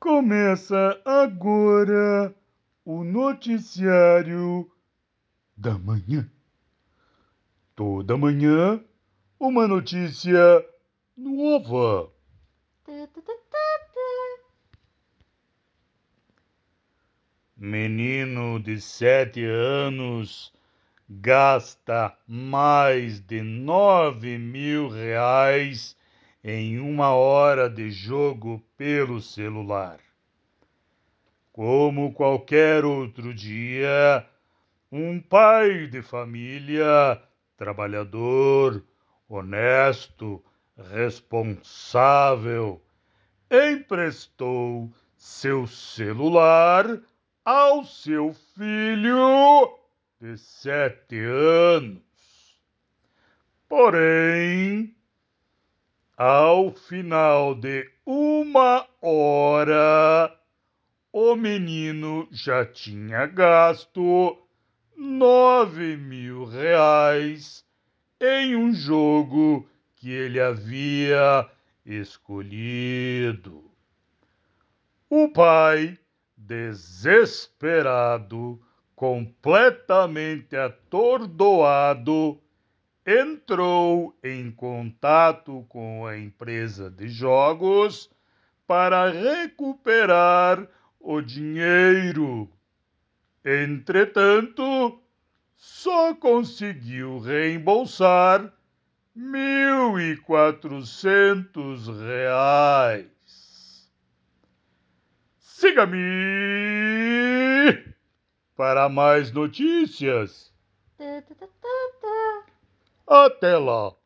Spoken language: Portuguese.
Começa agora o noticiário da manhã. Toda manhã, uma notícia nova. Menino de sete anos gasta mais de nove mil reais em uma hora de jogo pelo celular. Como qualquer outro dia, um pai de família, trabalhador, honesto, responsável, emprestou seu celular ao seu filho de sete anos. Porém, ao final de uma hora, o menino já tinha gasto nove mil reais em um jogo que ele havia escolhido. O pai, desesperado, completamente atordoado, entrou em contato com a empresa de jogos para recuperar o dinheiro. Entretanto, só conseguiu reembolsar mil e quatrocentos reais. Siga-me para mais notícias. Até lá!